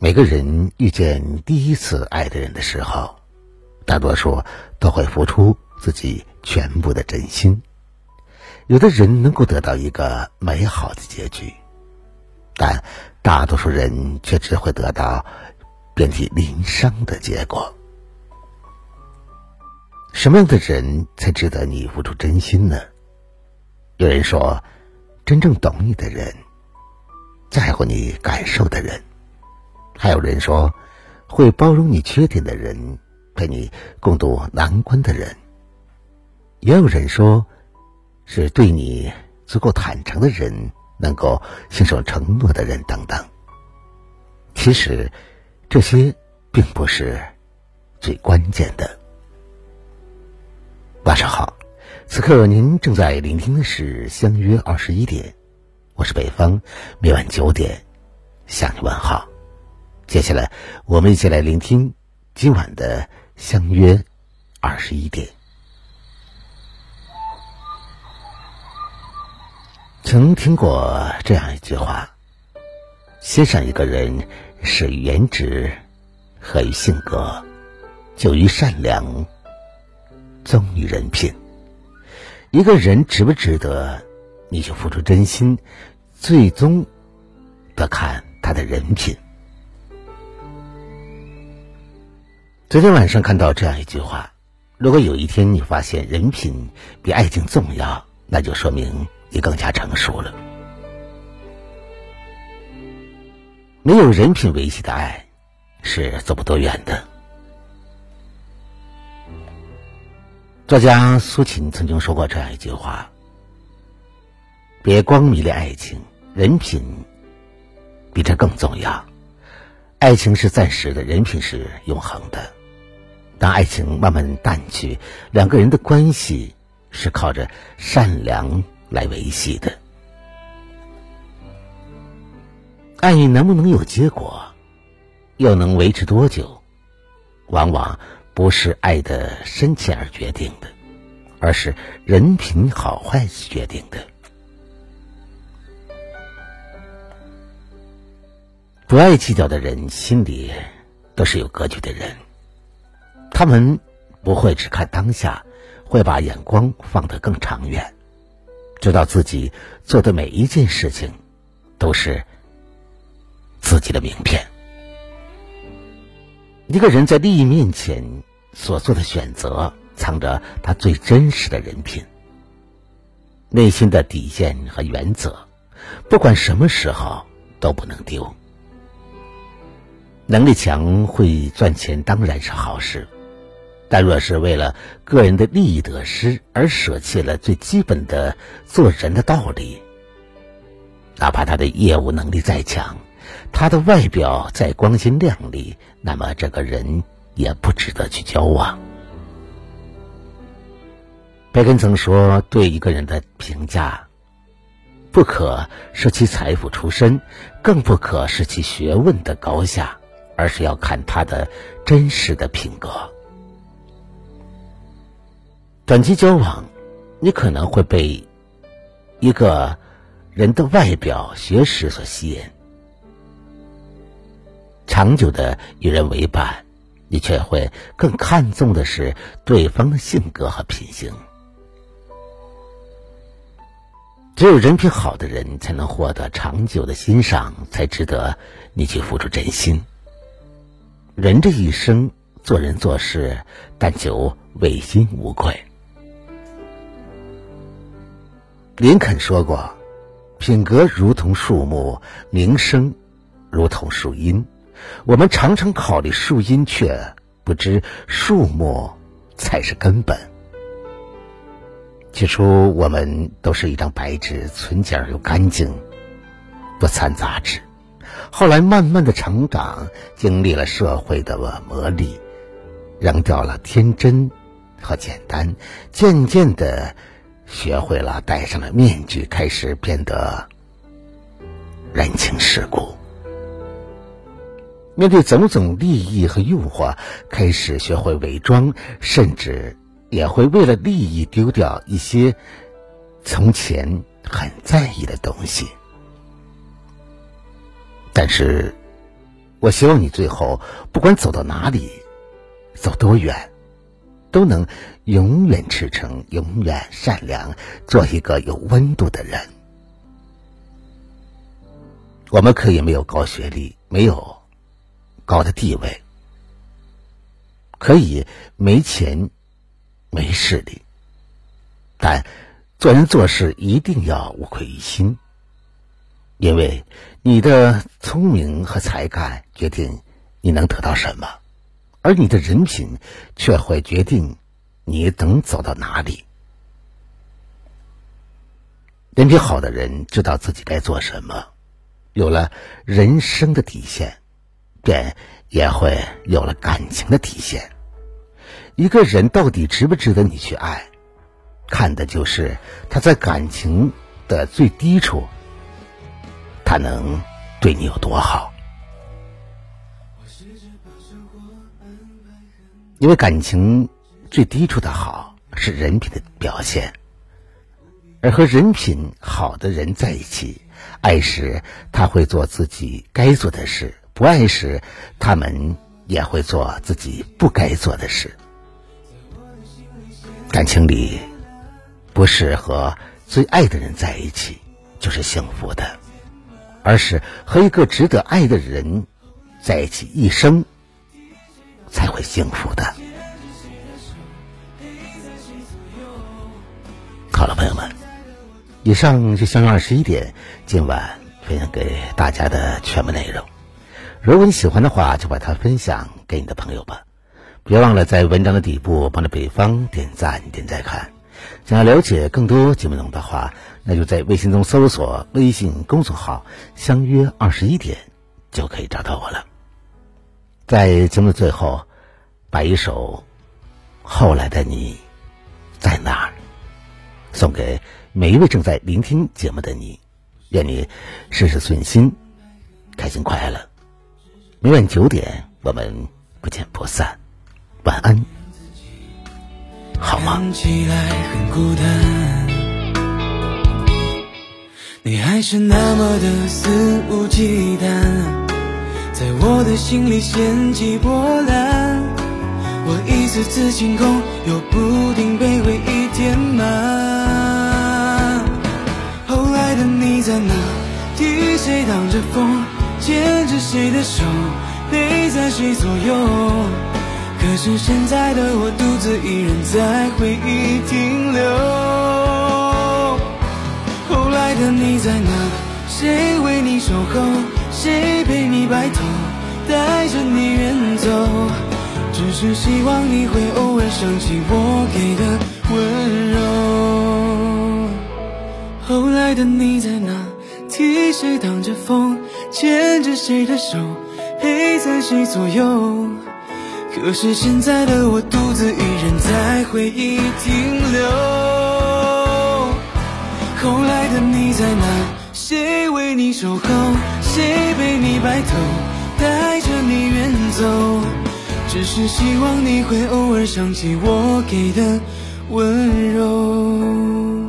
每个人遇见第一次爱的人的时候，大多数都会付出自己全部的真心。有的人能够得到一个美好的结局，但大多数人却只会得到遍体鳞伤的结果。什么样的人才值得你付出真心呢？有人说，真正懂你的人，在乎你感受的人。还有人说，会包容你缺点的人，陪你共度难关的人；也有人说，是对你足够坦诚的人，能够信守承诺的人等等。其实，这些并不是最关键的。晚上好，此刻您正在聆听的是《相约二十一点》，我是北方，每晚九点向你问好。接下来，我们一起来聆听今晚的相约二十一点。曾听过这样一句话：欣赏一个人，始于颜值，合于性格，久于善良，忠于人品。一个人值不值得你去付出真心，最终得看他的人品。昨天晚上看到这样一句话：如果有一天你发现人品比爱情重要，那就说明你更加成熟了。没有人品维系的爱是走不多远的。作家苏秦曾经说过这样一句话：别光迷恋爱情，人品比这更重要。爱情是暂时的，人品是永恒的。当爱情慢慢淡去，两个人的关系是靠着善良来维系的。爱能不能有结果，又能维持多久，往往不是爱的深浅而决定的，而是人品好坏决定的。不爱计较的人，心里都是有格局的人。他们不会只看当下，会把眼光放得更长远，知道自己做的每一件事情都是自己的名片。一个人在利益面前所做的选择，藏着他最真实的人品、内心的底线和原则，不管什么时候都不能丢。能力强会赚钱当然是好事。但若是为了个人的利益得失而舍弃了最基本的做人的道理，哪怕他的业务能力再强，他的外表再光鲜亮丽，那么这个人也不值得去交往。培根曾说：“对一个人的评价，不可是其财富出身，更不可是其学问的高下，而是要看他的真实的品格。”短期交往，你可能会被一个人的外表、学识所吸引；长久的与人为伴，你却会更看重的是对方的性格和品行。只有人品好的人，才能获得长久的欣赏，才值得你去付出真心。人这一生，做人做事，但求问心无愧。林肯说过：“品格如同树木，名声如同树荫。我们常常考虑树荫，却不知树木才是根本。起初，我们都是一张白纸，纯洁而又干净，不掺杂质。后来，慢慢的成长，经历了社会的磨砺，扔掉了天真和简单，渐渐的。”学会了戴上了面具，开始变得人情世故。面对种种利益和诱惑，开始学会伪装，甚至也会为了利益丢掉一些从前很在意的东西。但是，我希望你最后不管走到哪里，走多远，都能永远赤诚、永远善良，做一个有温度的人。我们可以没有高学历，没有高的地位，可以没钱、没势力，但做人做事一定要无愧于心。因为你的聪明和才干决定你能得到什么，而你的人品却会决定你能走到哪里。人品好的人知道自己该做什么，有了人生的底线，便也会有了感情的底线。一个人到底值不值得你去爱，看的就是他在感情的最低处。他能对你有多好？因为感情最低处的好是人品的表现，而和人品好的人在一起，爱时他会做自己该做的事，不爱时他们也会做自己不该做的事。感情里，不是和最爱的人在一起就是幸福的。而是和一个值得爱的人在一起一生，会幸福的。好了，朋友们，以上就相约二十一点，今晚分享给大家的全部内容。如果你喜欢的话，就把它分享给你的朋友吧。别忘了在文章的底部帮着北方点赞、点赞看。想要了解更多节目内容的话，那就在微信中搜索微信公众号“相约二十一点”，就可以找到我了。在节目的最后，把一首《后来的你在哪儿》送给每一位正在聆听节目的你，愿你事事顺心，开心快乐。每晚九点，我们不见不散。晚安，好吗？你还是那么的肆无忌惮，在我的心里掀起波澜。我一次次清空，又不停被回忆填满。后来的你在哪？替谁挡着风？牵着谁的手？陪在谁左右？可是现在的我，独自一人在回忆停留。后来的你在哪？谁为你守候？谁陪你白头？带着你远走。只是希望你会偶尔想起我给的温柔。后来的你在哪？替谁挡着风？牵着谁的手？陪在谁左右？可是现在的我，独自一人在回忆停留。后来的你在哪？谁为你守候？谁陪你白头？带着你远走？只是希望你会偶尔想起我给的温柔。